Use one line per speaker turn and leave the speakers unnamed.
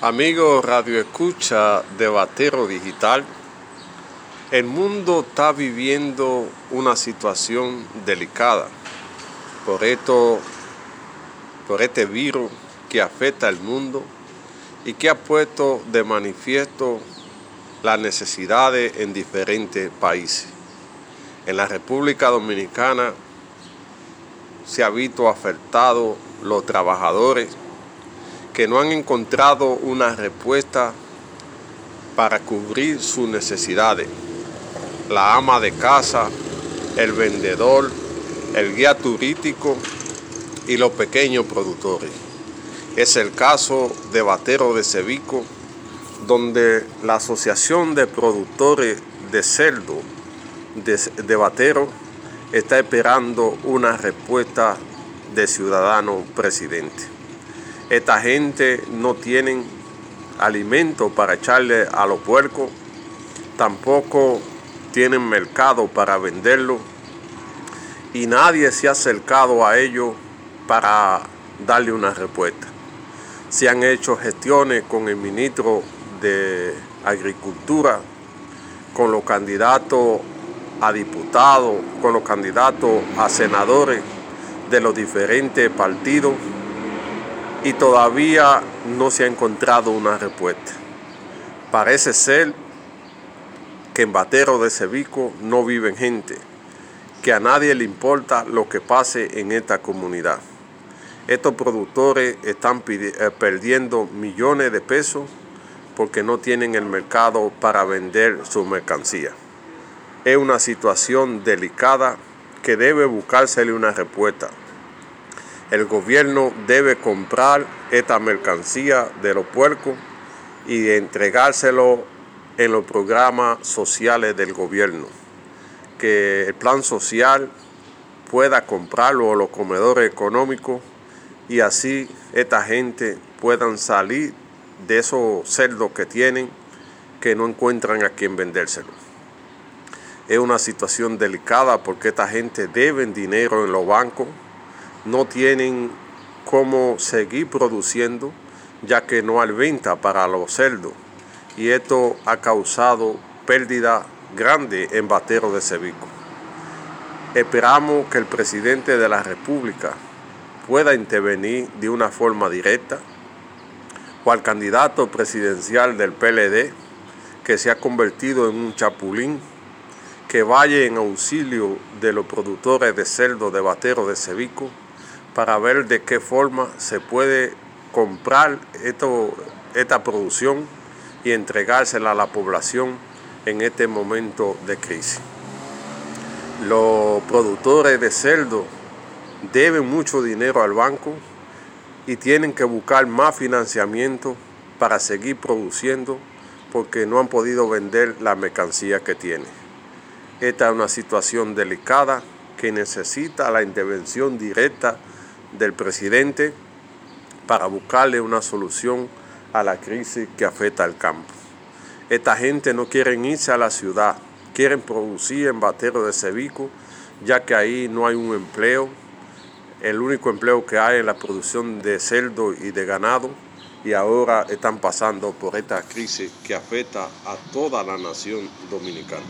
Amigo Radio Escucha de Batero Digital, el mundo está viviendo una situación delicada por, esto, por este virus que afecta al mundo y que ha puesto de manifiesto las necesidades en diferentes países. En la República Dominicana se ha visto afectado los trabajadores que no han encontrado una respuesta para cubrir sus necesidades. La ama de casa, el vendedor, el guía turístico y los pequeños productores. Es el caso de Batero de Cevico, donde la Asociación de Productores de Cerdo de, de Batero está esperando una respuesta de ciudadano presidente. Esta gente no tienen alimento para echarle a los puercos, tampoco tienen mercado para venderlo y nadie se ha acercado a ellos para darle una respuesta. Se han hecho gestiones con el ministro de Agricultura, con los candidatos a diputados, con los candidatos a senadores de los diferentes partidos y todavía no se ha encontrado una respuesta. Parece ser que en Batero de Cevico no viven gente, que a nadie le importa lo que pase en esta comunidad. Estos productores están eh, perdiendo millones de pesos porque no tienen el mercado para vender su mercancía. Es una situación delicada que debe buscársele una respuesta el gobierno debe comprar esta mercancía de los puercos y entregárselo en los programas sociales del gobierno. Que el plan social pueda comprarlo a los comedores económicos y así esta gente puedan salir de esos cerdos que tienen que no encuentran a quien vendérselo. Es una situación delicada porque esta gente debe dinero en los bancos no tienen cómo seguir produciendo ya que no hay venta para los cerdos y esto ha causado pérdida grande en Batero de Cevico. Esperamos que el presidente de la República pueda intervenir de una forma directa o al candidato presidencial del PLD que se ha convertido en un chapulín que vaya en auxilio de los productores de cerdo de Batero de Cevico para ver de qué forma se puede comprar esta producción y entregársela a la población en este momento de crisis. Los productores de cerdo deben mucho dinero al banco y tienen que buscar más financiamiento para seguir produciendo porque no han podido vender la mercancía que tienen. Esta es una situación delicada que necesita la intervención directa del presidente para buscarle una solución a la crisis que afecta al campo. Esta gente no quiere irse a la ciudad, quieren producir en Batero de Cevico, ya que ahí no hay un empleo. El único empleo que hay es la producción de cerdo y de ganado y ahora están pasando por esta crisis que afecta a toda la nación dominicana.